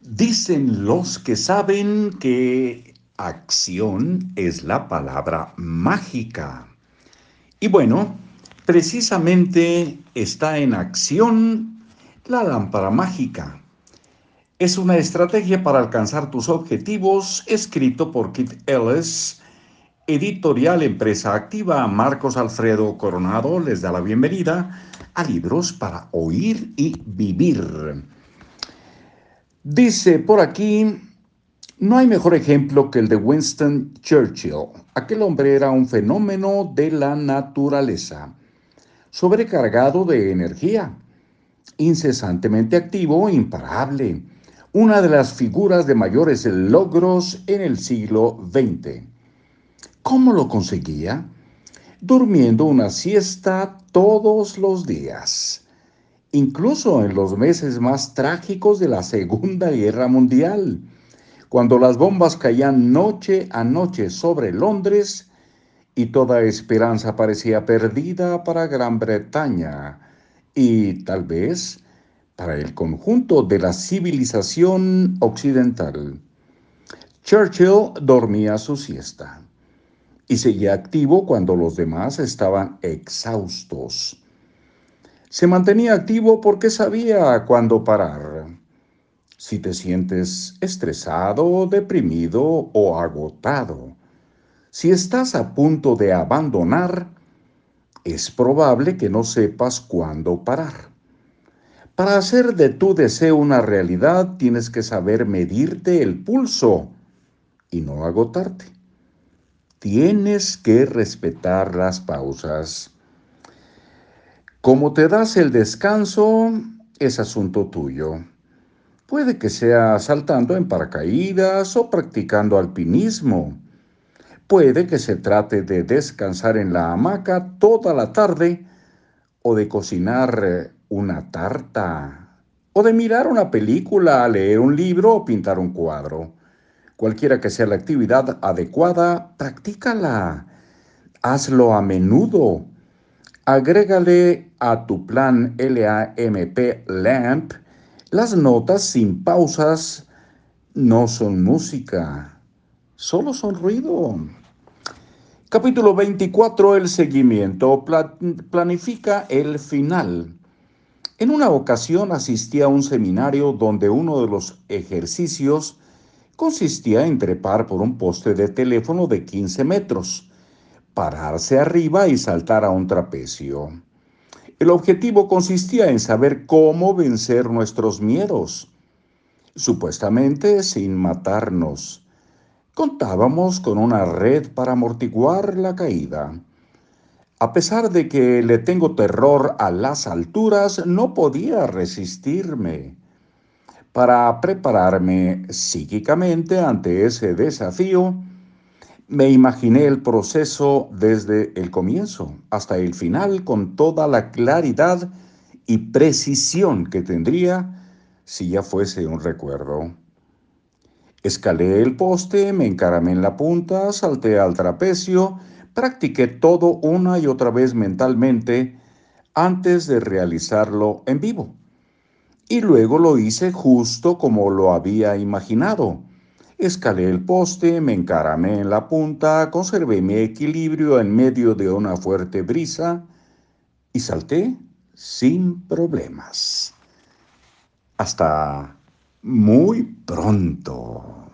Dicen los que saben que acción es la palabra mágica. Y bueno, precisamente está en acción la lámpara mágica. Es una estrategia para alcanzar tus objetivos escrito por Kit Ellis, editorial Empresa Activa. Marcos Alfredo Coronado les da la bienvenida a Libros para Oír y Vivir. Dice por aquí, no hay mejor ejemplo que el de Winston Churchill. Aquel hombre era un fenómeno de la naturaleza, sobrecargado de energía, incesantemente activo, imparable, una de las figuras de mayores logros en el siglo XX. ¿Cómo lo conseguía? Durmiendo una siesta todos los días incluso en los meses más trágicos de la Segunda Guerra Mundial, cuando las bombas caían noche a noche sobre Londres y toda esperanza parecía perdida para Gran Bretaña y tal vez para el conjunto de la civilización occidental. Churchill dormía su siesta y seguía activo cuando los demás estaban exhaustos. Se mantenía activo porque sabía cuándo parar. Si te sientes estresado, deprimido o agotado, si estás a punto de abandonar, es probable que no sepas cuándo parar. Para hacer de tu deseo una realidad tienes que saber medirte el pulso y no agotarte. Tienes que respetar las pausas. Como te das el descanso, es asunto tuyo. Puede que sea saltando en paracaídas o practicando alpinismo. Puede que se trate de descansar en la hamaca toda la tarde o de cocinar eh, una tarta o de mirar una película, leer un libro o pintar un cuadro. Cualquiera que sea la actividad adecuada, practícala. Hazlo a menudo Agrégale a tu plan LAMP LAMP las notas sin pausas no son música, solo son ruido. Capítulo 24, el seguimiento. planifica el final. En una ocasión asistí a un seminario donde uno de los ejercicios consistía en trepar por un poste de teléfono de 15 metros pararse arriba y saltar a un trapecio. El objetivo consistía en saber cómo vencer nuestros miedos, supuestamente sin matarnos. Contábamos con una red para amortiguar la caída. A pesar de que le tengo terror a las alturas, no podía resistirme. Para prepararme psíquicamente ante ese desafío, me imaginé el proceso desde el comienzo hasta el final con toda la claridad y precisión que tendría si ya fuese un recuerdo. Escalé el poste, me encaramé en la punta, salté al trapecio, practiqué todo una y otra vez mentalmente antes de realizarlo en vivo. Y luego lo hice justo como lo había imaginado Escalé el poste, me encaramé en la punta, conservé mi equilibrio en medio de una fuerte brisa y salté sin problemas. Hasta muy pronto.